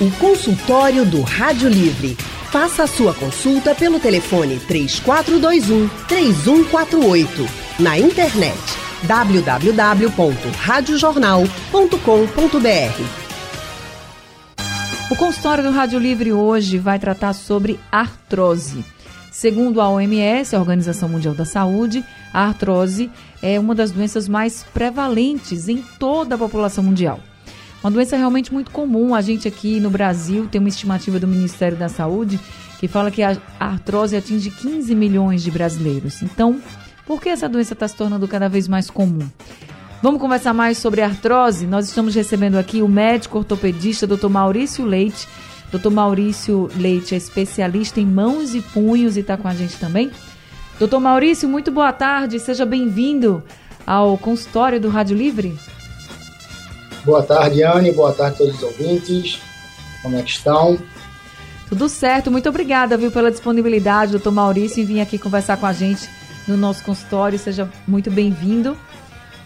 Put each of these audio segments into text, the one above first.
O consultório do Rádio Livre. Faça a sua consulta pelo telefone 3421 3148. Na internet www.radiojornal.com.br. O consultório do Rádio Livre hoje vai tratar sobre artrose. Segundo a OMS, a Organização Mundial da Saúde, a artrose é uma das doenças mais prevalentes em toda a população mundial. Uma doença realmente muito comum. A gente aqui no Brasil tem uma estimativa do Ministério da Saúde que fala que a artrose atinge 15 milhões de brasileiros. Então, por que essa doença está se tornando cada vez mais comum? Vamos conversar mais sobre artrose? Nós estamos recebendo aqui o médico ortopedista Dr. Maurício Leite. Dr. Maurício Leite é especialista em mãos e punhos e está com a gente também. Doutor Maurício, muito boa tarde, seja bem-vindo ao consultório do Rádio Livre. Boa tarde, Anne. Boa tarde a todos os ouvintes. Como é que estão? Tudo certo. Muito obrigada, viu, pela disponibilidade, doutor Maurício, em vir aqui conversar com a gente no nosso consultório. Seja muito bem-vindo.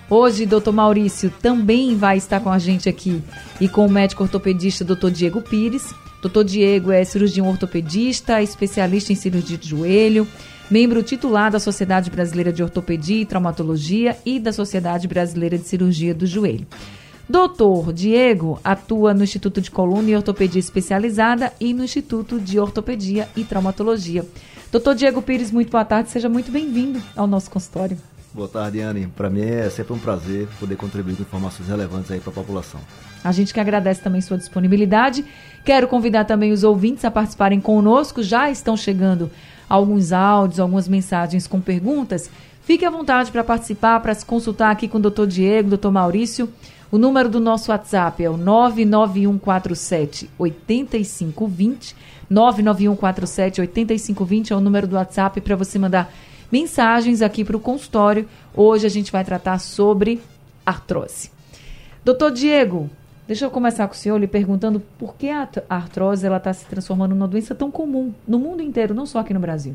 Hoje, doutor Maurício também vai estar com a gente aqui e com o médico ortopedista doutor Diego Pires. Doutor Diego é cirurgião ortopedista, especialista em cirurgia de joelho, membro titular da Sociedade Brasileira de Ortopedia e Traumatologia e da Sociedade Brasileira de Cirurgia do Joelho. Doutor Diego atua no Instituto de Coluna e Ortopedia Especializada e no Instituto de Ortopedia e Traumatologia. Doutor Diego Pires, muito boa tarde, seja muito bem-vindo ao nosso consultório. Boa tarde, Anne. Para mim é sempre um prazer poder contribuir com informações relevantes aí para a população. A gente que agradece também sua disponibilidade. Quero convidar também os ouvintes a participarem conosco. Já estão chegando alguns áudios, algumas mensagens com perguntas. Fique à vontade para participar, para se consultar aqui com o doutor Diego, doutor Maurício. O número do nosso WhatsApp é o 99147 8520. 99147 8520 é o número do WhatsApp para você mandar mensagens aqui para o consultório. Hoje a gente vai tratar sobre artrose. Doutor Diego, deixa eu começar com o senhor lhe perguntando por que a artrose está se transformando numa doença tão comum no mundo inteiro, não só aqui no Brasil.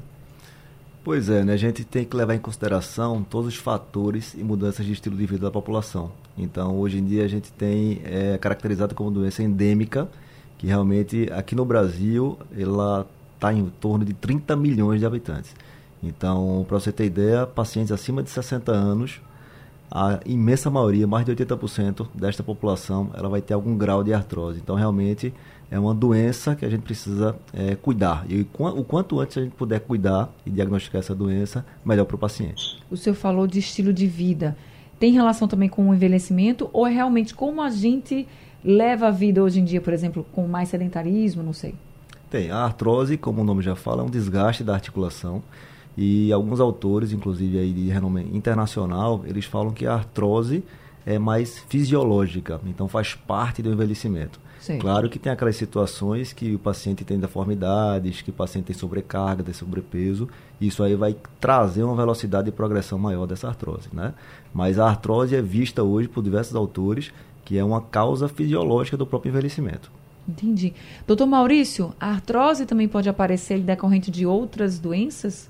Pois é, né? a gente tem que levar em consideração todos os fatores e mudanças de estilo de vida da população. Então, hoje em dia, a gente tem é, caracterizado como doença endêmica, que realmente aqui no Brasil ela está em torno de 30 milhões de habitantes. Então, para você ter ideia, pacientes acima de 60 anos, a imensa maioria, mais de 80% desta população, ela vai ter algum grau de artrose. Então, realmente, é uma doença que a gente precisa é, cuidar. E o quanto antes a gente puder cuidar e diagnosticar essa doença, melhor para o paciente. O senhor falou de estilo de vida. Tem relação também com o envelhecimento ou é realmente como a gente leva a vida hoje em dia, por exemplo, com mais sedentarismo, não sei? Tem. A artrose, como o nome já fala, é um desgaste da articulação. E alguns autores, inclusive aí de renome internacional, eles falam que a artrose é mais fisiológica, então faz parte do envelhecimento. Sim. Claro que tem aquelas situações que o paciente tem deformidades, que o paciente tem sobrecarga, tem sobrepeso, isso aí vai trazer uma velocidade de progressão maior dessa artrose, né? Mas a artrose é vista hoje por diversos autores que é uma causa fisiológica do próprio envelhecimento. Entendi. Doutor Maurício, a artrose também pode aparecer decorrente de outras doenças?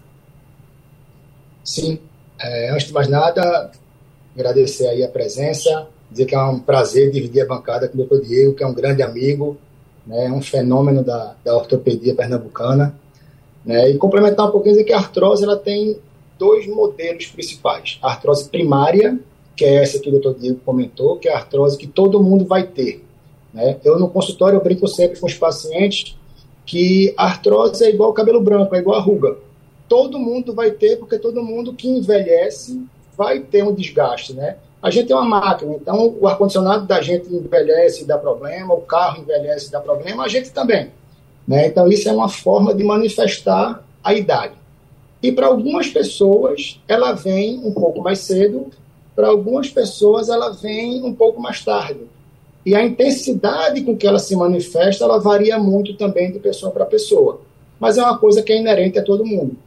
Sim. É, antes de mais nada, agradecer aí a presença, dizer que é um prazer dividir a bancada com o doutor Diego, que é um grande amigo, né, um fenômeno da, da ortopedia pernambucana. Né, e complementar um pouquinho, dizer que a artrose ela tem dois modelos principais. A artrose primária, que é essa que o doutor Diego comentou, que é a artrose que todo mundo vai ter. Né? Eu, no consultório, eu brinco sempre com os pacientes que a artrose é igual cabelo branco, é igual a ruga. Todo mundo vai ter, porque todo mundo que envelhece vai ter um desgaste, né? A gente é uma máquina, então o ar-condicionado da gente envelhece e dá problema, o carro envelhece e dá problema, a gente também. Né? Então isso é uma forma de manifestar a idade. E para algumas pessoas ela vem um pouco mais cedo, para algumas pessoas ela vem um pouco mais tarde. E a intensidade com que ela se manifesta, ela varia muito também de pessoa para pessoa. Mas é uma coisa que é inerente a todo mundo.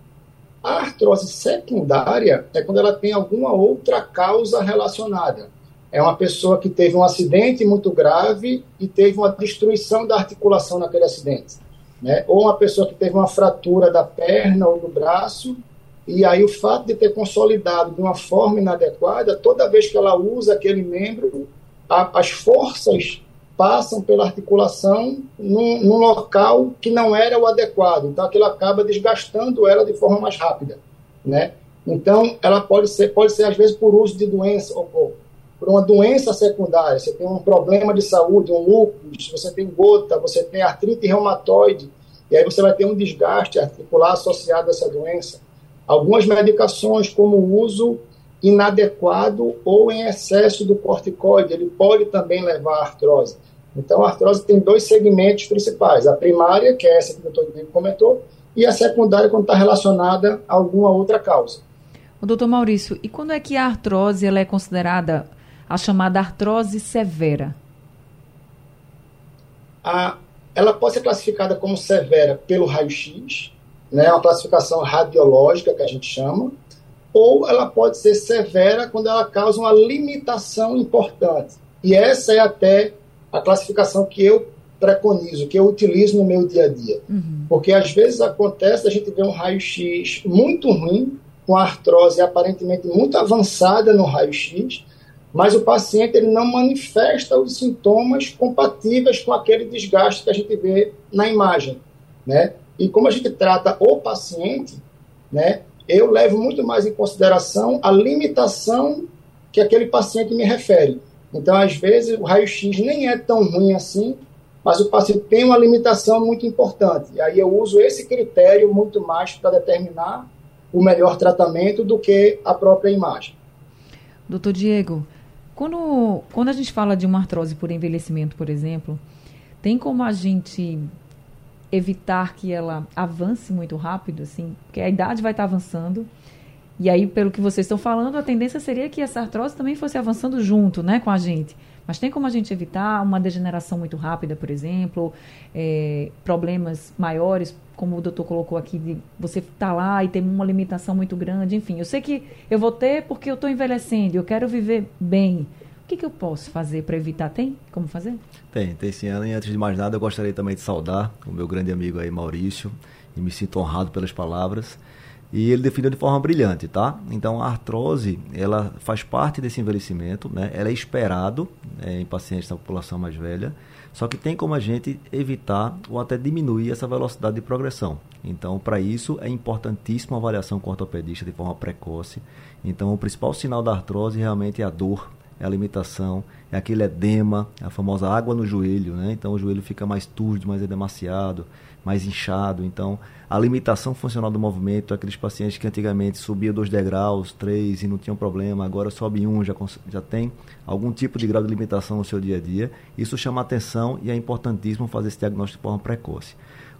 A artrose secundária é quando ela tem alguma outra causa relacionada. É uma pessoa que teve um acidente muito grave e teve uma destruição da articulação naquele acidente. Né? Ou uma pessoa que teve uma fratura da perna ou do braço, e aí o fato de ter consolidado de uma forma inadequada, toda vez que ela usa aquele membro, a, as forças passam pela articulação num, num, local que não era o adequado. Então, aquilo acaba desgastando ela de forma mais rápida, né? Então, ela pode ser, pode ser às vezes por uso de doença ou, por uma doença secundária. Você tem um problema de saúde, um lúpus, você tem gota, você tem artrite reumatoide, e aí você vai ter um desgaste articular associado a essa doença. Algumas medicações, como o uso inadequado ou em excesso do corticoide, ele pode também levar à artrose. Então, a artrose tem dois segmentos principais: a primária, que é essa que o doutor comentou, e a secundária, quando está relacionada a alguma outra causa. O doutor Maurício, e quando é que a artrose ela é considerada a chamada artrose severa? A, ela pode ser classificada como severa pelo raio-x, né, uma classificação radiológica que a gente chama, ou ela pode ser severa quando ela causa uma limitação importante. E essa é até a classificação que eu preconizo, que eu utilizo no meu dia a dia. Uhum. Porque às vezes acontece a gente ver um raio-x muito ruim, com artrose aparentemente muito avançada no raio-x, mas o paciente ele não manifesta os sintomas compatíveis com aquele desgaste que a gente vê na imagem, né? E como a gente trata o paciente, né, eu levo muito mais em consideração a limitação que aquele paciente me refere. Então, às vezes, o raio-x nem é tão ruim assim, mas o paciente tem uma limitação muito importante. E aí eu uso esse critério muito mais para determinar o melhor tratamento do que a própria imagem. Doutor Diego, quando, quando a gente fala de uma artrose por envelhecimento, por exemplo, tem como a gente evitar que ela avance muito rápido, assim, porque a idade vai estar avançando. E aí, pelo que vocês estão falando, a tendência seria que essa artrose também fosse avançando junto, né, com a gente. Mas tem como a gente evitar uma degeneração muito rápida, por exemplo, é, problemas maiores, como o doutor colocou aqui, de você estar tá lá e ter uma limitação muito grande. Enfim, eu sei que eu vou ter porque eu estou envelhecendo, eu quero viver bem que, que eu posso fazer para evitar? Tem como fazer? Tem, tem sim. E antes de mais nada, eu gostaria também de saudar o meu grande amigo aí, Maurício, e me sinto honrado pelas palavras. E ele definiu de forma brilhante, tá? Então, a artrose, ela faz parte desse envelhecimento, né? Ela é esperado é, em pacientes da população mais velha, só que tem como a gente evitar ou até diminuir essa velocidade de progressão. Então, para isso, é importantíssima a avaliação com o ortopedista de forma precoce. Então, o principal sinal da artrose realmente é a dor, é a limitação, é aquele edema, a famosa água no joelho, né? Então o joelho fica mais turdo, mais edemaciado, mais inchado. Então a limitação funcional do movimento, aqueles pacientes que antigamente subiam dois degraus, três e não tinham problema, agora sobe um, já, já tem algum tipo de grau de limitação no seu dia a dia. Isso chama atenção e é importantíssimo fazer esse diagnóstico de forma precoce.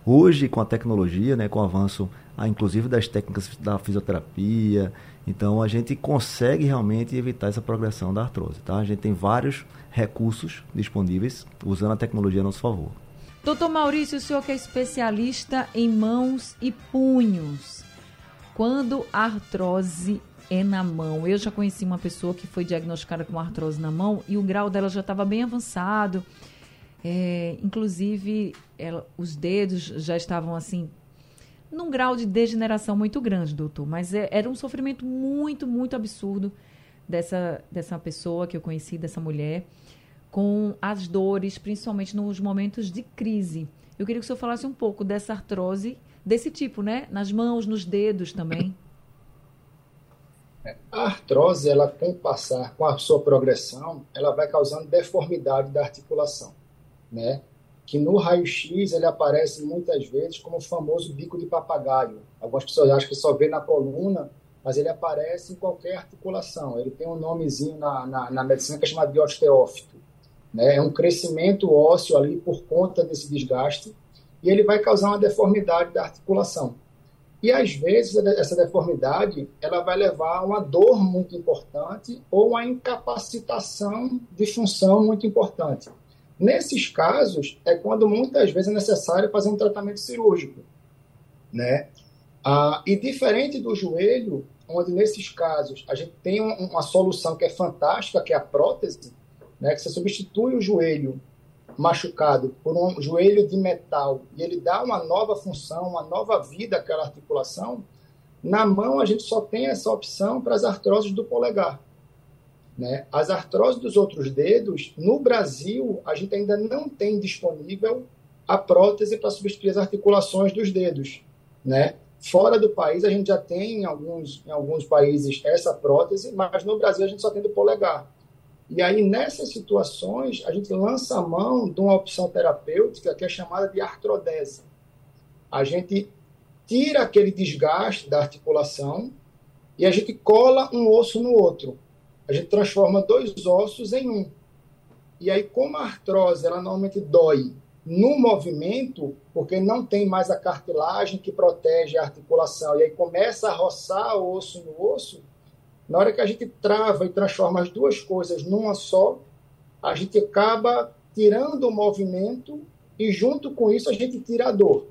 Hoje, com a tecnologia, né, com o avanço, ah, inclusive das técnicas da fisioterapia, então a gente consegue realmente evitar essa progressão da artrose. Tá? A gente tem vários recursos disponíveis usando a tecnologia a nosso favor. Doutor Maurício, o senhor que é especialista em mãos e punhos. Quando a artrose é na mão, eu já conheci uma pessoa que foi diagnosticada com artrose na mão e o grau dela já estava bem avançado. É, inclusive, ela, os dedos já estavam assim num grau de degeneração muito grande, doutor. Mas é, era um sofrimento muito, muito absurdo dessa, dessa pessoa que eu conheci, dessa mulher, com as dores, principalmente nos momentos de crise. Eu queria que o senhor falasse um pouco dessa artrose, desse tipo, né? Nas mãos, nos dedos também. A artrose, ela com passar, com a sua progressão, ela vai causando deformidade da articulação, né? que no raio-x ele aparece muitas vezes como o famoso bico de papagaio. Algumas pessoas acham que só vê na coluna, mas ele aparece em qualquer articulação. Ele tem um nomezinho na, na, na medicina que é chamado de osteófito. Né? É um crescimento ósseo ali por conta desse desgaste e ele vai causar uma deformidade da articulação. E às vezes essa deformidade ela vai levar a uma dor muito importante ou uma incapacitação de função muito importante. Nesses casos, é quando muitas vezes é necessário fazer um tratamento cirúrgico. Né? Ah, e diferente do joelho, onde nesses casos a gente tem uma solução que é fantástica, que é a prótese, né? que você substitui o joelho machucado por um joelho de metal e ele dá uma nova função, uma nova vida àquela articulação, na mão a gente só tem essa opção para as artroses do polegar. Né? As artroses dos outros dedos, no Brasil, a gente ainda não tem disponível a prótese para substituir as articulações dos dedos. Né? Fora do país, a gente já tem em alguns, em alguns países essa prótese, mas no Brasil a gente só tem do polegar. E aí, nessas situações, a gente lança a mão de uma opção terapêutica que é chamada de artrodese. A gente tira aquele desgaste da articulação e a gente cola um osso no outro. A gente transforma dois ossos em um. E aí, como a artrose ela normalmente dói no movimento, porque não tem mais a cartilagem que protege a articulação, e aí começa a roçar o osso no osso, na hora que a gente trava e transforma as duas coisas numa só, a gente acaba tirando o movimento e junto com isso a gente tira a dor.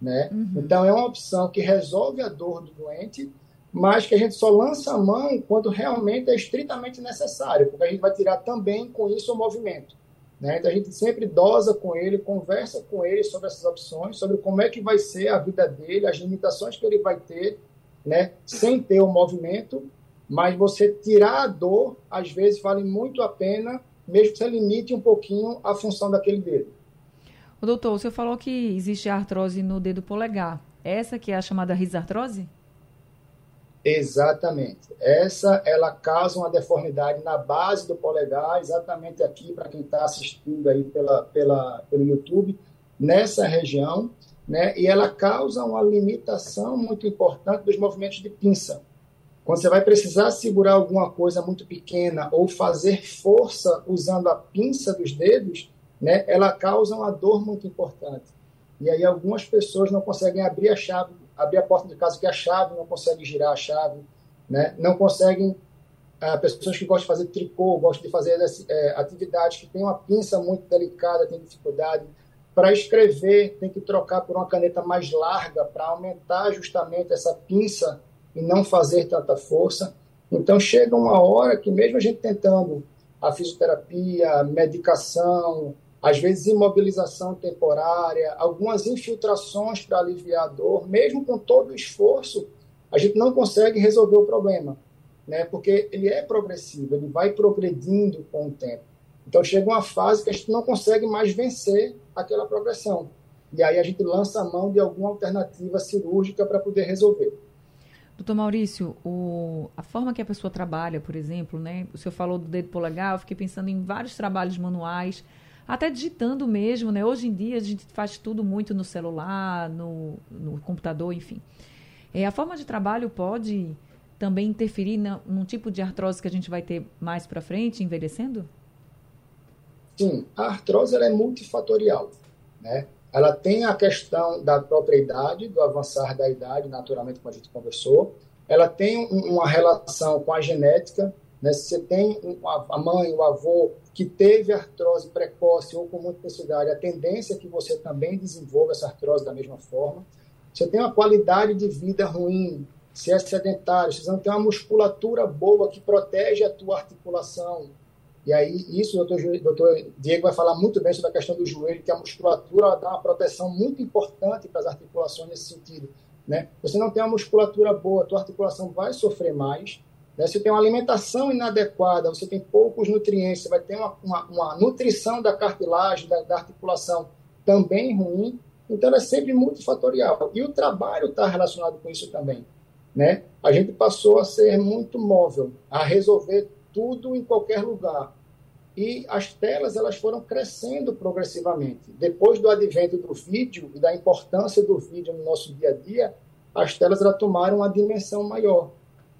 Né? Uhum. Então é uma opção que resolve a dor do doente, mas que a gente só lança a mão quando realmente é estritamente necessário, porque a gente vai tirar também com isso o movimento. Né? Então a gente sempre dosa com ele, conversa com ele sobre essas opções, sobre como é que vai ser a vida dele, as limitações que ele vai ter, né? sem ter o movimento, mas você tirar a dor, às vezes vale muito a pena, mesmo que você limite um pouquinho a função daquele dedo. O doutor, o senhor falou que existe artrose no dedo polegar. Essa que é a chamada risartrose? Exatamente. Essa, ela causa uma deformidade na base do polegar, exatamente aqui, para quem está assistindo aí pela, pela, pelo YouTube, nessa região, né? E ela causa uma limitação muito importante dos movimentos de pinça. Quando você vai precisar segurar alguma coisa muito pequena ou fazer força usando a pinça dos dedos, né, ela causa uma dor muito importante. E aí algumas pessoas não conseguem abrir a chave, abrir a porta de casa que a chave não consegue girar a chave, né, não conseguem ah, pessoas que gostam de fazer tricô, gostam de fazer é, atividades que têm uma pinça muito delicada, têm dificuldade. Para escrever, tem que trocar por uma caneta mais larga para aumentar justamente essa pinça e não fazer tanta força. Então chega uma hora que mesmo a gente tentando a fisioterapia, a medicação, às vezes imobilização temporária, algumas infiltrações para aliviar a dor, mesmo com todo o esforço, a gente não consegue resolver o problema, né? Porque ele é progressivo, ele vai progredindo com o tempo. Então chega uma fase que a gente não consegue mais vencer aquela progressão. E aí a gente lança a mão de alguma alternativa cirúrgica para poder resolver. Doutor Maurício, o, a forma que a pessoa trabalha, por exemplo, né? O senhor falou do dedo polegar, eu fiquei pensando em vários trabalhos manuais até digitando mesmo, né? Hoje em dia a gente faz tudo muito no celular, no, no computador, enfim. É, a forma de trabalho pode também interferir na, num tipo de artrose que a gente vai ter mais para frente, envelhecendo? Sim, a artrose ela é multifatorial, né? Ela tem a questão da própria idade, do avançar da idade, naturalmente, como a gente conversou. Ela tem uma relação com a genética, né? Se você tem a mãe, o avô que teve artrose precoce ou com muita intensidade, a tendência é que você também desenvolva essa artrose da mesma forma. Você tem uma qualidade de vida ruim, se é sedentário, você não tem uma musculatura boa que protege a tua articulação. E aí, isso o doutor, Diego vai falar muito bem sobre a questão do joelho, que a musculatura dá uma proteção muito importante para as articulações nesse sentido. Né? Você não tem uma musculatura boa, a tua articulação vai sofrer mais, né? Se tem uma alimentação inadequada, você tem poucos nutrientes, você vai ter uma, uma, uma nutrição da cartilagem, da, da, articulação também ruim. Então, é sempre multifatorial. E o trabalho está relacionado com isso também. Né? A gente passou a ser muito móvel, a resolver tudo em qualquer lugar. E as telas elas foram crescendo progressivamente. Depois do advento do vídeo e da importância do vídeo no nosso dia a dia, as telas elas tomaram uma dimensão maior.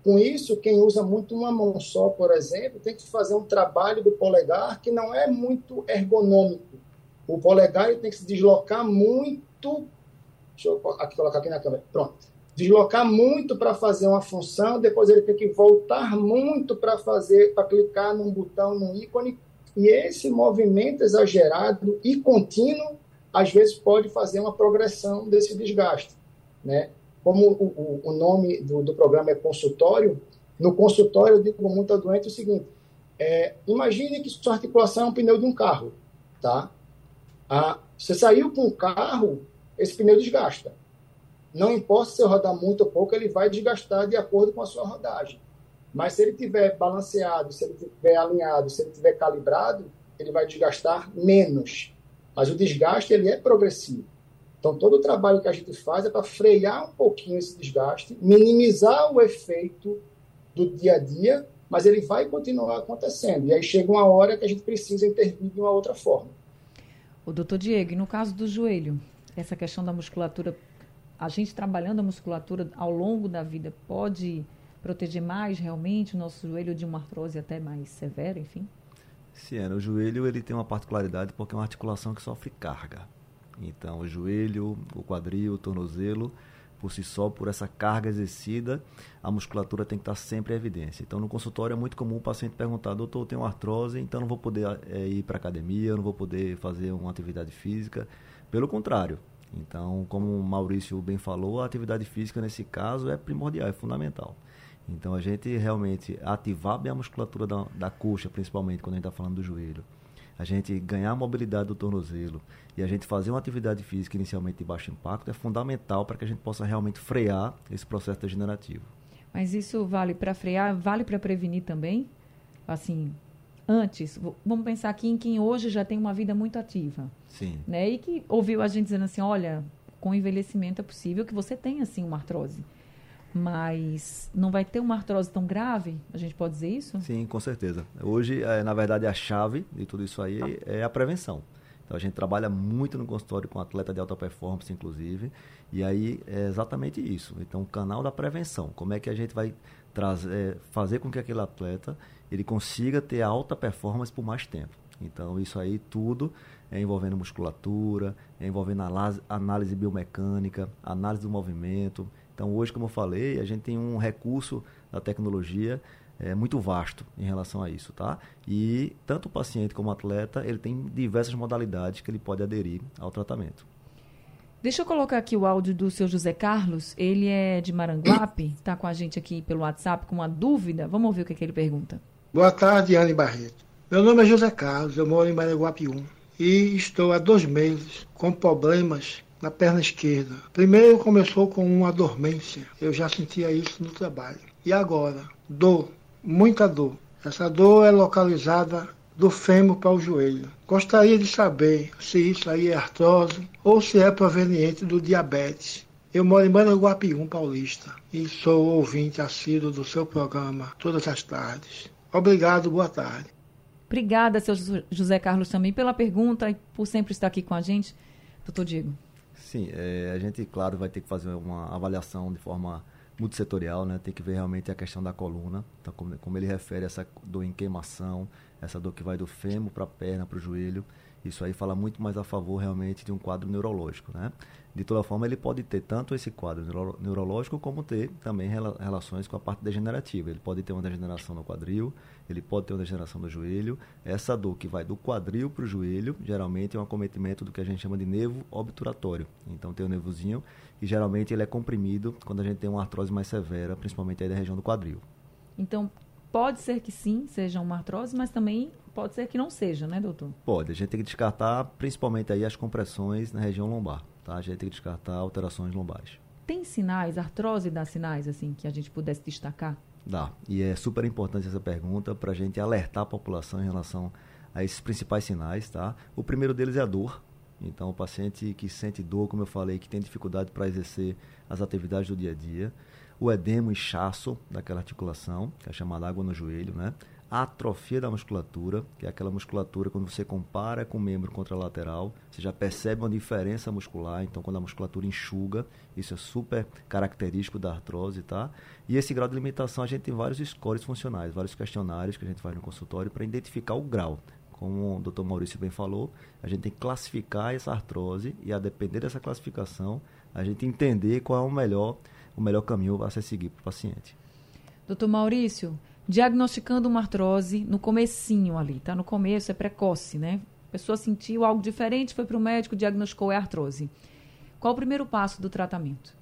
Com isso, quem usa muito uma mão só, por exemplo, tem que fazer um trabalho do polegar que não é muito ergonômico. O polegar ele tem que se deslocar muito. Deixa eu aqui, colocar aqui na câmera. Pronto. Deslocar muito para fazer uma função, depois ele tem que voltar muito para fazer, para clicar num botão, num ícone. E esse movimento exagerado e contínuo, às vezes, pode fazer uma progressão desse desgaste. Né? como o, o, nome do, do, programa é consultório, no consultório eu digo muito ao doente o seguinte: é, imagine que sua articulação é um pneu de um carro, tá? Ah, você saiu com o carro, esse pneu desgasta. Não importa se você rodar muito ou pouco, ele vai desgastar de acordo com a sua rodagem. Mas se ele tiver balanceado, se ele tiver alinhado, se ele tiver calibrado, ele vai desgastar menos. Mas o desgaste ele é progressivo. Então todo o trabalho que a gente faz é para frear um pouquinho esse desgaste, minimizar o efeito do dia a dia, mas ele vai continuar acontecendo. E aí chega uma hora que a gente precisa intervir de uma outra forma. O doutor Diego, e no caso do joelho, essa questão da musculatura, a gente trabalhando a musculatura ao longo da vida pode proteger mais realmente o nosso joelho de uma artrose até mais severa, enfim? É, o joelho ele tem uma particularidade porque é uma articulação que sofre carga. Então, o joelho, o quadril, o tornozelo, por si só, por essa carga exercida, a musculatura tem que estar sempre em evidência. Então, no consultório é muito comum o paciente perguntar: doutor, eu tenho artrose, então não vou poder é, ir para academia, não vou poder fazer uma atividade física. Pelo contrário. Então, como o Maurício bem falou, a atividade física nesse caso é primordial, é fundamental. Então, a gente realmente ativar bem a musculatura da, da coxa, principalmente quando a gente está falando do joelho a gente ganhar a mobilidade do tornozelo e a gente fazer uma atividade física inicialmente de baixo impacto é fundamental para que a gente possa realmente frear esse processo degenerativo. Mas isso vale para frear, vale para prevenir também? Assim, antes, vamos pensar aqui em quem hoje já tem uma vida muito ativa. Sim. Né? E que ouviu a gente dizendo assim, olha, com envelhecimento é possível que você tenha assim uma artrose mas não vai ter uma artrose tão grave? A gente pode dizer isso? Sim, com certeza. Hoje, é, na verdade, a chave de tudo isso aí é a prevenção. Então, a gente trabalha muito no consultório com atleta de alta performance, inclusive, e aí é exatamente isso. Então, o canal da prevenção. Como é que a gente vai trazer, é, fazer com que aquele atleta ele consiga ter alta performance por mais tempo? Então, isso aí tudo é envolvendo musculatura, é envolvendo análise biomecânica, análise do movimento, então, hoje, como eu falei, a gente tem um recurso da tecnologia é, muito vasto em relação a isso, tá? E tanto o paciente como o atleta, ele tem diversas modalidades que ele pode aderir ao tratamento. Deixa eu colocar aqui o áudio do seu José Carlos. Ele é de Maranguape, está com a gente aqui pelo WhatsApp com uma dúvida. Vamos ouvir o que, é que ele pergunta. Boa tarde, Anne Barreto. Meu nome é José Carlos, eu moro em Maranguape 1 e estou há dois meses com problemas na perna esquerda. Primeiro começou com uma dormência, eu já sentia isso no trabalho. E agora, dor, muita dor. Essa dor é localizada do fêmur para o joelho. Gostaria de saber se isso aí é artrose ou se é proveniente do diabetes. Eu moro em Maranguapium, Paulista, e sou ouvinte assíduo do seu programa todas as tardes. Obrigado, boa tarde. Obrigada, seu José Carlos, também pela pergunta e por sempre estar aqui com a gente. Doutor Diego. Sim, é, a gente, claro, vai ter que fazer uma avaliação de forma multissetorial, né? Tem que ver realmente a questão da coluna, então, como, como ele refere essa dor em queimação, essa dor que vai do fêmur para a perna, para o joelho. Isso aí fala muito mais a favor realmente de um quadro neurológico, né? De toda forma, ele pode ter tanto esse quadro neuro neurológico como ter também rela relações com a parte degenerativa. Ele pode ter uma degeneração no quadril, ele pode ter uma degeneração no joelho. Essa dor que vai do quadril para o joelho, geralmente é um acometimento do que a gente chama de nervo obturatório. Então tem o nervozinho e geralmente ele é comprimido quando a gente tem uma artrose mais severa, principalmente aí da região do quadril. Então, pode ser que sim, seja uma artrose, mas também pode ser que não seja, né, doutor? Pode. A gente tem que descartar principalmente aí as compressões na região lombar. Tá? A gente tem que descartar alterações lombares. Tem sinais, artrose dá sinais, assim, que a gente pudesse destacar? Dá. E é super importante essa pergunta para a gente alertar a população em relação a esses principais sinais, tá? O primeiro deles é a dor. Então, o paciente que sente dor, como eu falei, que tem dificuldade para exercer as atividades do dia a dia. O edema, o inchaço daquela articulação, que é chamada água no joelho, né? Atrofia da musculatura, que é aquela musculatura quando você compara com o membro contralateral, você já percebe uma diferença muscular, então quando a musculatura enxuga, isso é super característico da artrose, tá? E esse grau de limitação a gente tem vários scores funcionais, vários questionários que a gente faz no consultório para identificar o grau. Como o Dr. Maurício bem falou, a gente tem que classificar essa artrose e a depender dessa classificação, a gente entender qual é o melhor, o melhor caminho a ser seguido para o paciente. Doutor Maurício, diagnosticando uma artrose no comecinho ali, tá? No começo é precoce, né? A pessoa sentiu algo diferente, foi para o médico, diagnosticou é artrose. Qual o primeiro passo do tratamento?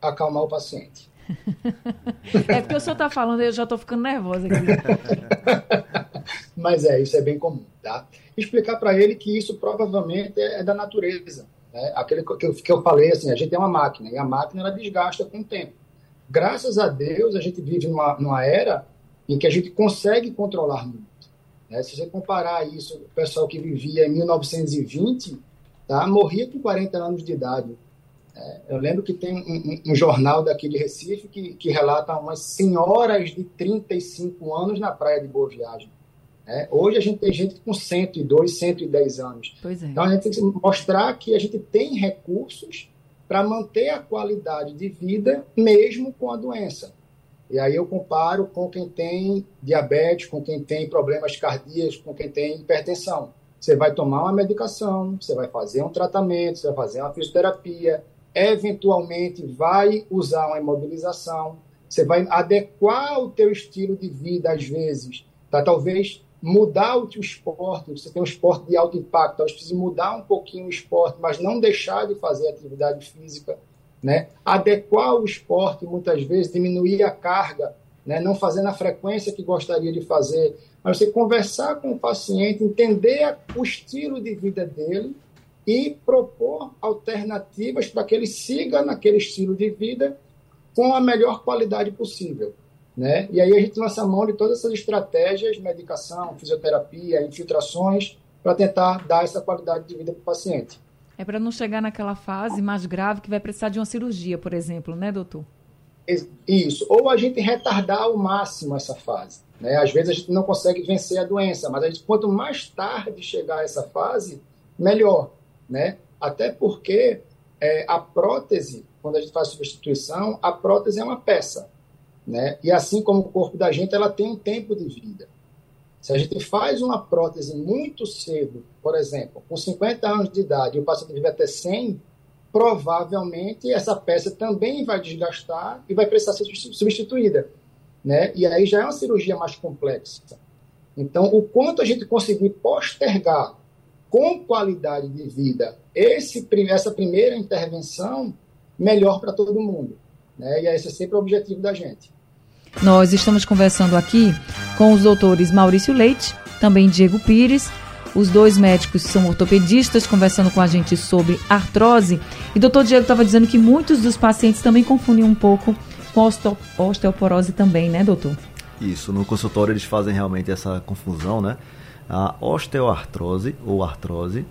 Acalmar o paciente. é porque o senhor está falando, eu já estou ficando nervosa aqui. Mas é, isso é bem comum, tá? Explicar para ele que isso provavelmente é, é da natureza. Né? Aquele que eu, que eu falei, assim, a gente tem uma máquina, e a máquina ela desgasta com o tempo. Graças a Deus, a gente vive numa, numa era em que a gente consegue controlar muito. Né? Se você comparar isso, o pessoal que vivia em 1920, tá, morria com 40 anos de idade. É, eu lembro que tem um, um, um, jornal daqui de Recife que, que relata umas senhoras de 35 anos na praia de Boa Viagem. É, hoje a gente tem gente com 102, 110 anos. É. Então a gente tem que mostrar que a gente tem recursos para manter a qualidade de vida mesmo com a doença. E aí eu comparo com quem tem diabetes, com quem tem problemas cardíacos, com quem tem hipertensão. Você vai tomar uma medicação, você vai fazer um tratamento, você vai fazer uma fisioterapia, eventualmente vai usar uma imobilização, você vai adequar o teu estilo de vida às vezes, tá? Talvez mudar o teu esporte, você tem um esporte de alto impacto, talvez precise mudar um pouquinho o esporte, mas não deixar de fazer atividade física, né? Adequar o esporte muitas vezes, diminuir a carga, né? Não fazer na frequência que gostaria de fazer, mas você conversar com o paciente, entender o estilo de vida dele e propor alternativas para que ele siga naquele estilo de vida com a melhor qualidade possível. Né? E aí a gente lança mão de todas essas estratégias, medicação, fisioterapia, infiltrações, para tentar dar essa qualidade de vida para o paciente. É para não chegar naquela fase mais grave que vai precisar de uma cirurgia, por exemplo, né, doutor? Isso. Ou a gente retardar ao máximo essa fase. Né? Às vezes a gente não consegue vencer a doença, mas a gente, quanto mais tarde chegar a essa fase, melhor. Né? Até porque é, a prótese, quando a gente faz substituição, a prótese é uma peça. Né? E assim como o corpo da gente, ela tem um tempo de vida. Se a gente faz uma prótese muito cedo, por exemplo, com 50 anos de idade, e o paciente vive até 100, provavelmente essa peça também vai desgastar e vai precisar ser substituída. Né? E aí já é uma cirurgia mais complexa. Então, o quanto a gente conseguir postergar com qualidade de vida esse, essa primeira intervenção, melhor para todo mundo. Né? E esse é sempre o objetivo da gente. Nós estamos conversando aqui com os doutores Maurício Leite, também Diego Pires, os dois médicos são ortopedistas, conversando com a gente sobre artrose. E o doutor Diego estava dizendo que muitos dos pacientes também confundem um pouco com osteoporose também, né, doutor? Isso, no consultório eles fazem realmente essa confusão, né? A osteoartrose ou artrose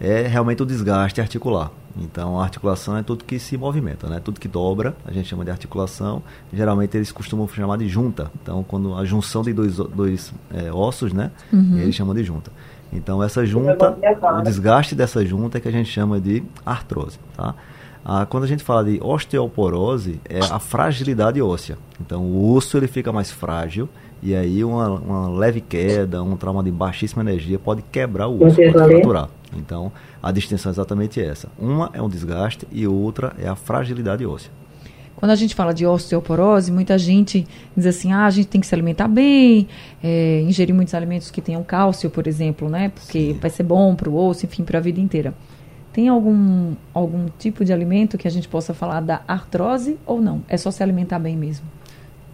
é realmente o desgaste articular. Então, a articulação é tudo que se movimenta, né? Tudo que dobra, a gente chama de articulação. Geralmente eles costumam chamar de junta. Então, quando a junção de dois, dois é, ossos, né? Uhum. Eles chamam de junta. Então, essa junta, o desgaste dessa junta é que a gente chama de artrose, tá? Ah, quando a gente fala de osteoporose, é a fragilidade óssea. Então, o osso ele fica mais frágil e aí uma, uma leve queda, um trauma de baixíssima energia pode quebrar o osso, pode fraturar. Então, a distinção é exatamente essa. Uma é um desgaste e outra é a fragilidade óssea. Quando a gente fala de osteoporose, muita gente diz assim, ah, a gente tem que se alimentar bem, é, ingerir muitos alimentos que tenham cálcio, por exemplo, né? Porque Sim. vai ser bom para o osso, enfim, para a vida inteira. Tem algum, algum tipo de alimento que a gente possa falar da artrose ou não? É só se alimentar bem mesmo?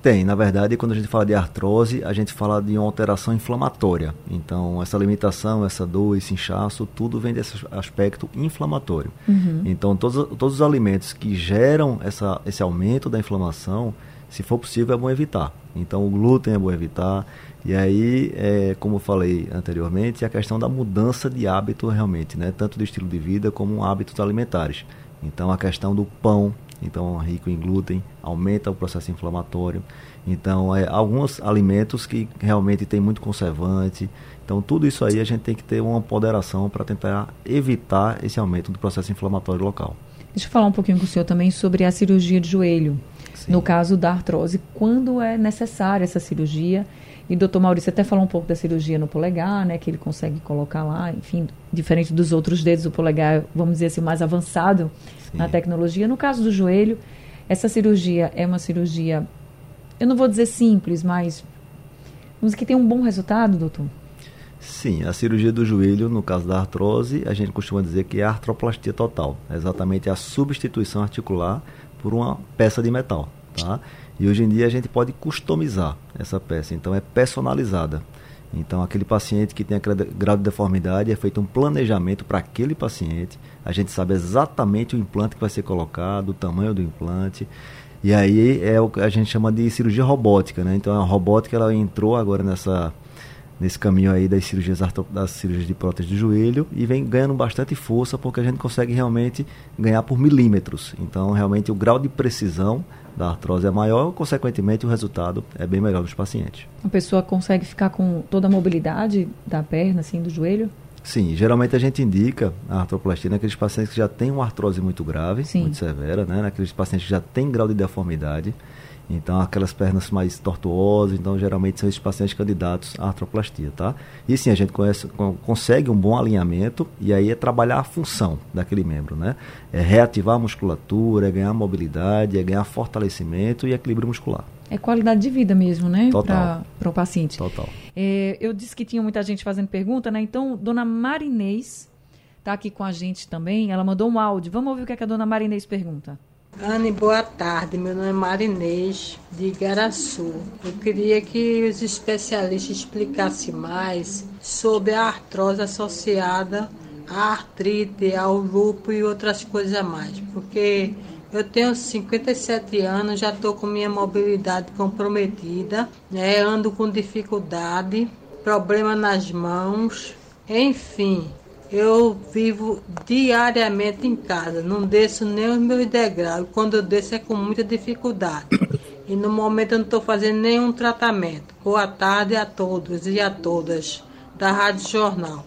Tem, na verdade, quando a gente fala de artrose, a gente fala de uma alteração inflamatória. Então, essa limitação, essa dor, esse inchaço, tudo vem desse aspecto inflamatório. Uhum. Então, todos, todos os alimentos que geram essa, esse aumento da inflamação, se for possível, é bom evitar. Então, o glúten é bom evitar. E aí, é, como eu falei anteriormente, a questão da mudança de hábito realmente, né? tanto do estilo de vida como hábitos alimentares. Então, a questão do pão, então rico em glúten, aumenta o processo inflamatório. Então, é, alguns alimentos que realmente tem muito conservante. Então, tudo isso aí a gente tem que ter uma ponderação para tentar evitar esse aumento do processo inflamatório local. Deixa eu falar um pouquinho com o senhor também sobre a cirurgia de joelho. Sim. No caso da artrose, quando é necessária essa cirurgia? E o doutor Maurício até falou um pouco da cirurgia no polegar, né? Que ele consegue colocar lá, enfim, diferente dos outros dedos, o polegar, vamos dizer assim, mais avançado Sim. na tecnologia. No caso do joelho, essa cirurgia é uma cirurgia, eu não vou dizer simples, mas vamos que tem um bom resultado, doutor? Sim, a cirurgia do joelho, no caso da artrose, a gente costuma dizer que é a artroplastia total. É exatamente a substituição articular por uma peça de metal, tá? E hoje em dia a gente pode customizar essa peça, então é personalizada. Então, aquele paciente que tem aquele grau de deformidade, é feito um planejamento para aquele paciente. A gente sabe exatamente o implante que vai ser colocado, o tamanho do implante. E aí é o que a gente chama de cirurgia robótica, né? Então a robótica ela entrou agora nessa nesse caminho aí das cirurgias das cirurgias de prótese de joelho e vem ganhando bastante força porque a gente consegue realmente ganhar por milímetros. Então realmente o grau de precisão da artrose é maior, consequentemente o resultado é bem melhor dos pacientes. A pessoa consegue ficar com toda a mobilidade da perna, assim, do joelho? Sim, geralmente a gente indica a artroplastia naqueles pacientes que já têm uma artrose muito grave, Sim. muito severa, né? naqueles pacientes que já têm grau de deformidade. Então, aquelas pernas mais tortuosas, então geralmente são esses pacientes candidatos à artroplastia, tá? E sim, a gente conhece, consegue um bom alinhamento e aí é trabalhar a função daquele membro, né? É reativar a musculatura, é ganhar mobilidade, é ganhar fortalecimento e equilíbrio muscular. É qualidade de vida mesmo, né? Total. Para o paciente. Total. É, eu disse que tinha muita gente fazendo pergunta, né? Então, dona Marinês está aqui com a gente também. Ela mandou um áudio. Vamos ouvir o que, é que a dona Marinês pergunta. Anne, boa tarde. Meu nome é Marinês, de Igaraçu. Eu queria que os especialistas explicassem mais sobre a artrose associada à artrite, ao lúpus e outras coisas a mais. Porque eu tenho 57 anos, já estou com minha mobilidade comprometida, né? ando com dificuldade, problema nas mãos, enfim, eu vivo diariamente em casa, não desço nem os meus degraus. Quando eu desço é com muita dificuldade. E no momento eu não estou fazendo nenhum tratamento. Boa tarde a todos e a todas da Rádio Jornal.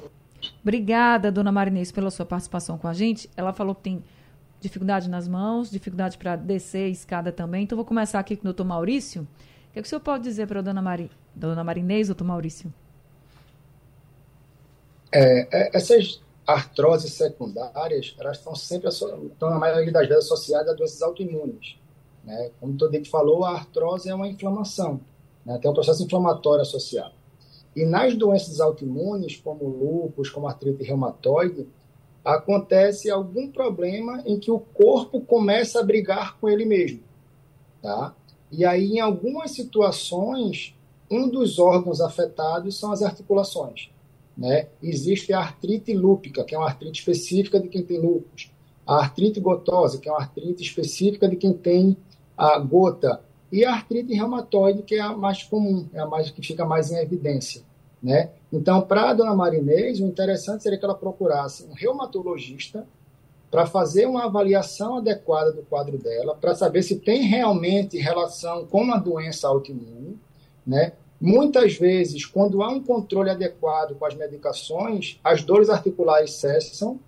Obrigada, dona Marinês, pela sua participação com a gente. Ela falou que tem dificuldade nas mãos, dificuldade para descer a escada também. Então, vou começar aqui com o doutor Maurício. O que, é que o senhor pode dizer para a dona, Mari... dona Marinês, doutor Maurício? É, é, essas artroses secundárias, elas estão sempre, estão na maioria das vezes associadas a doenças autoimunes. Né? Como o Todek falou, a artrose é uma inflamação, né? tem um processo inflamatório associado. E nas doenças autoimunes, como lúpus, como artrite reumatoide, acontece algum problema em que o corpo começa a brigar com ele mesmo. Tá? E aí, em algumas situações, um dos órgãos afetados são as articulações. Né? Existe a artrite lúpica, que é uma artrite específica de quem tem lúpus. A artrite gotosa, que é uma artrite específica de quem tem a gota. E a artrite reumatoide, que é a mais comum, é a mais que fica mais em evidência. Né? Então, para a dona Marinês, o interessante seria que ela procurasse um reumatologista para fazer uma avaliação adequada do quadro dela, para saber se tem realmente relação com uma doença autoimune, né? Muitas vezes, quando há um controle adequado com as medicações, as dores articulares cessam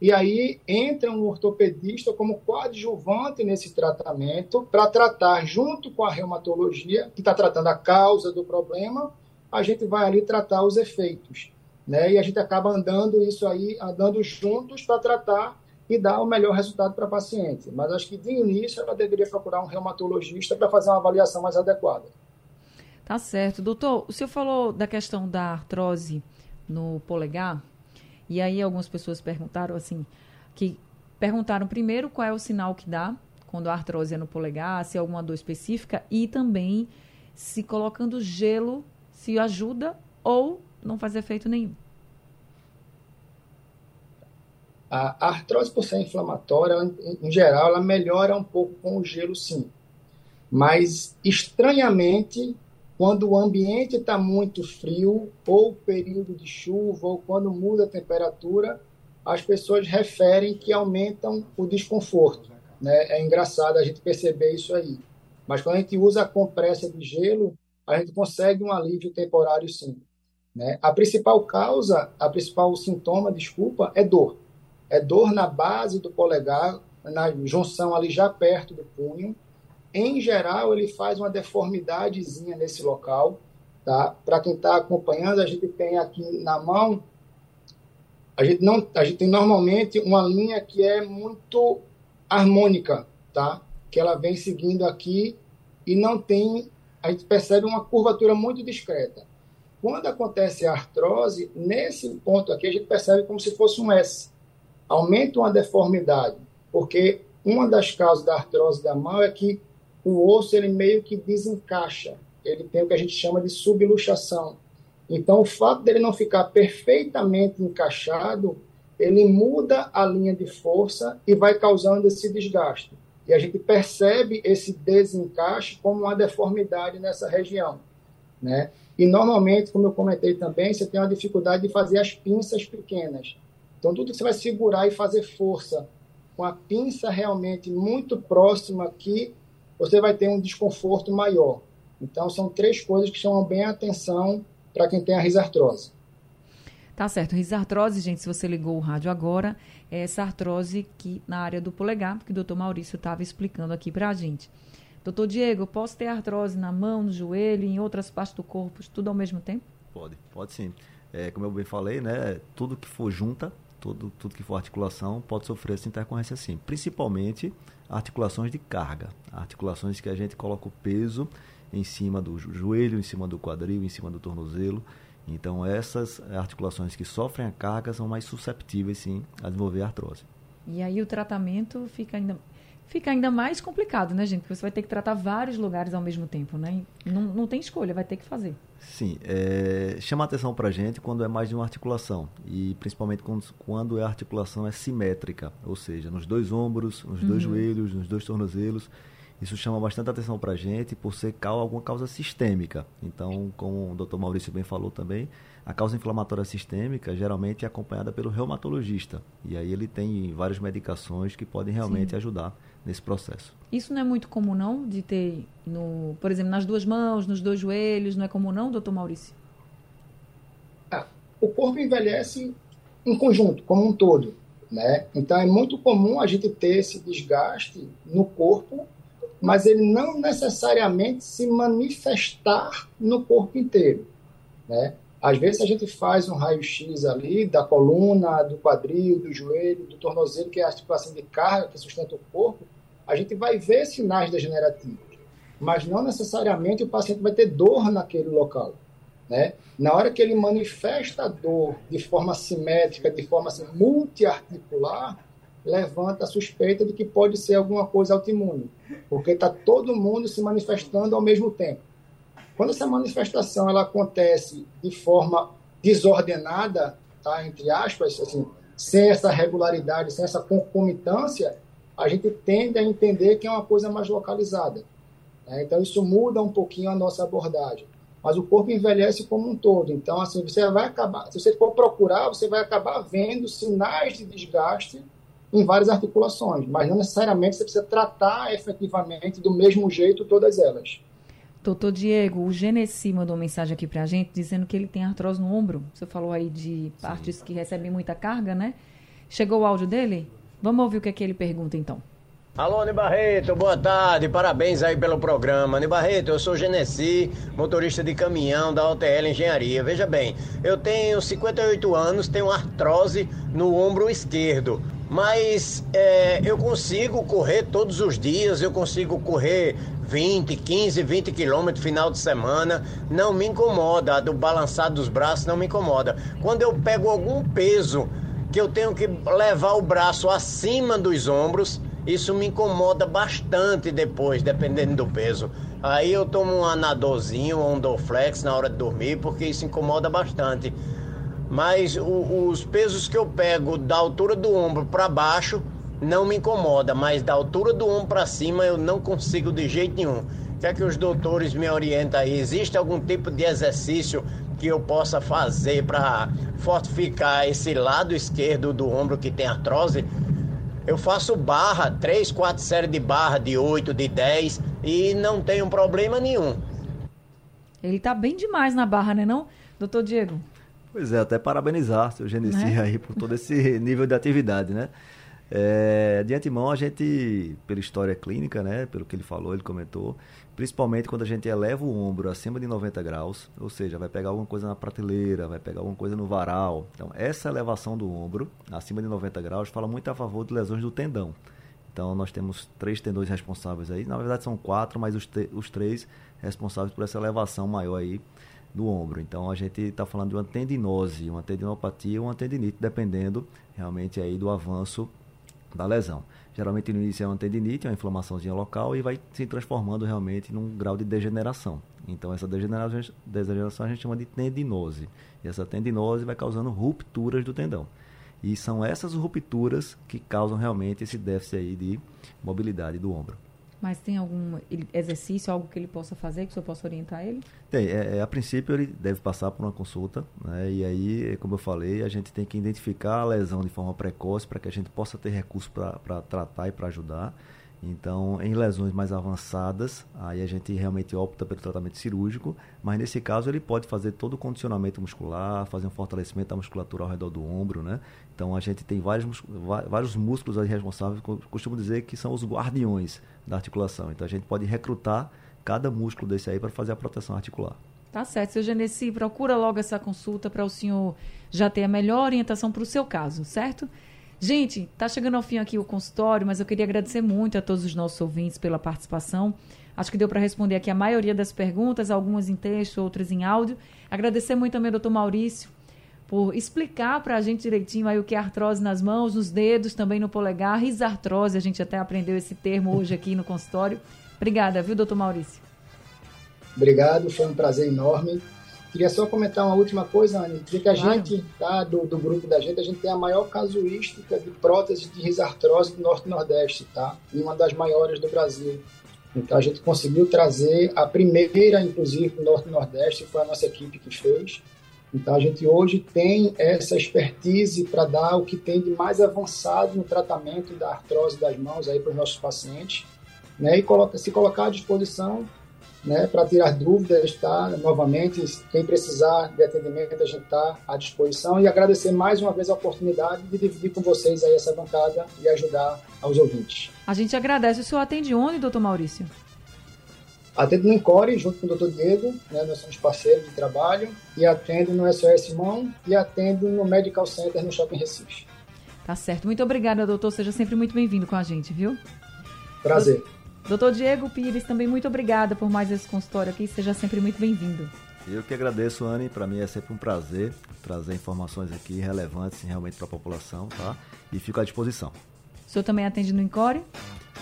e aí entra um ortopedista como coadjuvante nesse tratamento para tratar junto com a reumatologia, que está tratando a causa do problema, a gente vai ali tratar os efeitos. Né? E a gente acaba andando isso aí, andando juntos para tratar e dar o melhor resultado para a paciente. Mas acho que de início ela deveria procurar um reumatologista para fazer uma avaliação mais adequada. Tá certo. Doutor, o senhor falou da questão da artrose no polegar, e aí algumas pessoas perguntaram assim, que perguntaram primeiro qual é o sinal que dá quando a artrose é no polegar, se é alguma dor específica, e também se colocando gelo se ajuda ou não faz efeito nenhum. A artrose, por ser inflamatória, em, geral, ela melhora um pouco com o gelo, sim. Mas, estranhamente, quando o ambiente está muito frio, ou período de chuva, ou quando muda a temperatura, as pessoas referem que aumentam o desconforto. Né? É engraçado a gente perceber isso aí. Mas quando a gente usa a compressa de gelo, a gente consegue um alívio temporário sim. Né? A principal causa, a principal sintoma, desculpa, é dor. É dor na base do polegar, na junção ali já perto do punho. Em geral, ele faz uma deformidadezinha nesse local. Tá? Para quem está acompanhando, a gente tem aqui na mão, a gente, não, a gente tem normalmente uma linha que é muito harmônica, tá? que ela vem seguindo aqui e não tem a gente percebe uma curvatura muito discreta. Quando acontece a artrose, nesse ponto aqui a gente percebe como se fosse um S. Aumenta uma deformidade, porque uma das causas da artrose da mão é que o osso ele meio que desencaixa. Ele tem o que a gente chama de subluxação. Então, o fato dele não ficar perfeitamente encaixado, ele muda a linha de força e vai causando esse desgaste. e a gente percebe esse desencaixe como uma deformidade nessa região, né? E normalmente, como eu comentei também, você tem uma dificuldade de fazer as pinças pequenas. Então, tudo que você vai segurar e fazer força com a pinça realmente muito próxima aqui, você vai ter um desconforto maior. Então, são três coisas que chamam bem a atenção para quem tem a risartrose. Tá certo. Risartrose, gente, se você ligou o rádio agora, é essa artrose que na área do polegar, que o doutor Maurício estava explicando aqui para a gente. Doutor Diego, posso ter artrose na mão, no joelho, em outras partes do corpo, tudo ao mesmo tempo? Pode, pode sim. É, como eu bem falei, né, tudo que for junta, tudo, tudo que for articulação, pode sofrer essa intercorrência sim. Principalmente articulações de carga, articulações que a gente coloca o peso em cima do joelho, em cima do quadril, em cima do tornozelo. Então, essas articulações que sofrem a carga são mais susceptíveis, sim, a desenvolver artrose. E aí o tratamento fica ainda, fica ainda mais complicado, né, gente? Porque você vai ter que tratar vários lugares ao mesmo tempo, né? Não, não tem escolha, vai ter que fazer. Sim, é, chama atenção para a gente quando é mais de uma articulação e principalmente quando, quando a articulação é simétrica, ou seja, nos dois ombros, nos uhum. dois joelhos, nos dois tornozelos isso chama bastante atenção para a gente por ser alguma causa sistêmica. Então, como o Dr. Maurício bem falou também, a causa inflamatória sistêmica geralmente é acompanhada pelo reumatologista. E aí ele tem várias medicações que podem realmente Sim. ajudar nesse processo. Isso não é muito comum não, de ter, no, por exemplo, nas duas mãos, nos dois joelhos, não é comum não, doutor Maurício? Ah, o corpo envelhece em conjunto, como um todo. Né? Então é muito comum a gente ter esse desgaste no corpo mas ele não necessariamente se manifestar no corpo inteiro. Né? Às vezes a gente faz um raio-x ali da coluna, do quadril, do joelho, do tornozelo, que é a articulação de carga que sustenta o corpo, a gente vai ver sinais degenerativos, mas não necessariamente o paciente vai ter dor naquele local. Né? Na hora que ele manifesta a dor de forma simétrica, de forma assim, multiarticular, levanta a suspeita de que pode ser alguma coisa autoimune, porque está todo mundo se manifestando ao mesmo tempo. Quando essa manifestação ela acontece de forma desordenada, tá, entre aspas, assim, sem essa regularidade, sem essa concomitância, a gente tende a entender que é uma coisa mais localizada. Né? Então, isso muda um pouquinho a nossa abordagem. Mas o corpo envelhece como um todo. Então, assim, você vai acabar, se você for procurar, você vai acabar vendo sinais de desgaste em várias articulações, mas não necessariamente você precisa tratar efetivamente do mesmo jeito todas elas. Doutor Diego, o Genesi mandou mensagem aqui pra gente dizendo que ele tem artrose no ombro. Você falou aí de partes Sim. que recebem muita carga, né? Chegou o áudio dele? Vamos ouvir o que, é que ele pergunta então. Alô, Barreto, boa tarde, parabéns aí pelo programa. Ani Barreto, eu sou Genesi, motorista de caminhão da OTL Engenharia. Veja bem, eu tenho 58 anos, tenho artrose no ombro esquerdo mas é, eu consigo correr todos os dias, eu consigo correr 20, 15, 20 quilômetros final de semana, não me incomoda, do balançar dos braços não me incomoda. Quando eu pego algum peso que eu tenho que levar o braço acima dos ombros, isso me incomoda bastante depois, dependendo do peso. Aí eu tomo um anadorzinho ou um Dorflex na hora de dormir, porque isso incomoda bastante mas o, os pesos que eu pego da altura do ombro para baixo não me incomoda, mas da altura do ombro para cima eu não consigo de jeito nenhum. Quer que os doutores me orientem aí? Existe algum tipo de exercício que eu possa fazer para fortificar esse lado esquerdo do ombro que tem artrose? Eu faço barra, 3, 4 séries de barra, de 8, de 10 e não tenho problema nenhum. Ele tá bem demais na barra, né não, doutor Diego? Pois é, até parabenizar seu Genesi né? aí por todo esse nível de atividade, né? É, de antemão, a gente, pela história clínica, né, pelo que ele falou, ele comentou, principalmente quando a gente eleva o ombro acima de 90 graus, ou seja, vai pegar alguma coisa na prateleira, vai pegar alguma coisa no varal. Então, essa elevação do ombro acima de 90 graus fala muito a favor de lesões do tendão. Então, nós temos três tendões responsáveis aí, na verdade são quatro, mas os, os três responsáveis por essa elevação maior aí do ombro. Então a gente está falando de uma tendinose, uma tendinopatia ou uma tendinite, dependendo realmente aí do avanço da lesão. Geralmente no início é uma tendinite, uma inflamaçãozinha local e vai se transformando realmente num grau de degeneração. Então essa degeneração, degeneração a gente chama de tendinose. E essa tendinose vai causando rupturas do tendão. E são essas rupturas que causam realmente esse déficit aí de mobilidade do ombro. Mas tem algum exercício, algo que ele possa fazer, que o senhor possa orientar ele? Tem. É, é, a princípio, ele deve passar por uma consulta. Né? E aí, como eu falei, a gente tem que identificar a lesão de forma precoce para que a gente possa ter recurso para tratar e para ajudar. Então, em lesões mais avançadas, aí a gente realmente opta pelo tratamento cirúrgico, mas nesse caso ele pode fazer todo o condicionamento muscular, fazer um fortalecimento da musculatura ao redor do ombro, né? Então a gente tem vários, vários músculos responsáveis, costumo dizer que são os guardiões da articulação. Então a gente pode recrutar cada músculo desse aí para fazer a proteção articular. Tá certo. Seu Genesi, procura logo essa consulta para o senhor já ter a melhor orientação para o seu caso, certo? Gente, tá chegando ao fim aqui o consultório, mas eu queria agradecer muito a todos os nossos ouvintes pela participação. Acho que deu para responder aqui a maioria das perguntas, algumas em texto, outras em áudio. Agradecer muito também ao doutor Maurício por explicar para a gente direitinho aí o que é artrose nas mãos, nos dedos, também no polegar, risartrose, a gente até aprendeu esse termo hoje aqui no consultório. Obrigada, viu, doutor Maurício? Obrigado, foi um prazer enorme. Queria só comentar uma última coisa, dizer que a claro. gente, tá, do, do, grupo da gente, a gente tem a maior casuística de prótese de risartrose do Norte e Nordeste, tá? E uma das maiores do Brasil. Então a gente conseguiu trazer a primeira, inclusive, do Norte e Nordeste, foi a nossa equipe que fez. Então a gente hoje tem essa expertise para dar o que tem de mais avançado no tratamento da artrose das mãos aí para os nossos pacientes, né? E coloca, se colocar à disposição né, para tirar dúvidas, tá? Novamente, quem precisar de atendimento, a gente está à disposição e agradecer mais uma vez a oportunidade de dividir com vocês aí essa bancada e ajudar aos ouvintes. A gente agradece. O senhor atende onde, doutor Maurício? Atendo no Encore, junto com o doutor Diego, né, nós somos parceiros de trabalho, e atendo no SOS Mão e atendo no Medical Center no Shopping Recife. Tá certo. Muito obrigada, doutor. Seja sempre muito bem-vindo com a gente, viu? Prazer. Doutor Diego Pires, também muito obrigada por mais esse consultório aqui. Seja sempre muito bem-vindo. Eu que agradeço, Anne. Para mim é sempre um prazer trazer informações aqui relevantes realmente para a população, tá? E fico à disposição. O senhor também atende no Encore?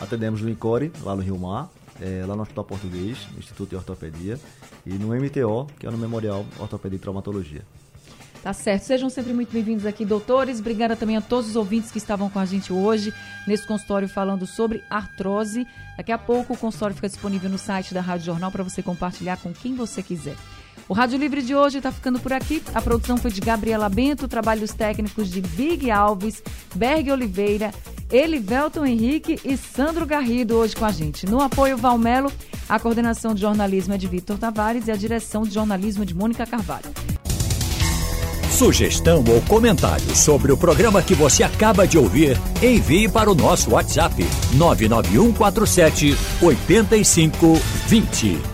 Atendemos no Encore, lá no Rio Mar, é, lá no Hospital Português, Instituto de Ortopedia, e no MTO, que é no Memorial Ortopedia e Traumatologia. Tá certo. Sejam sempre muito bem-vindos aqui, doutores. Obrigada também a todos os ouvintes que estavam com a gente hoje nesse consultório falando sobre artrose. Daqui a pouco o consultório fica disponível no site da Rádio Jornal para você compartilhar com quem você quiser. O Rádio Livre de hoje está ficando por aqui. A produção foi de Gabriela Bento, trabalhos técnicos de Big Alves, Berg Oliveira, Elivelton Henrique e Sandro Garrido hoje com a gente. No apoio Valmelo, a coordenação de jornalismo é de Vitor Tavares e a direção de jornalismo é de Mônica Carvalho. Sugestão ou comentário sobre o programa que você acaba de ouvir, envie para o nosso WhatsApp 99147 8520.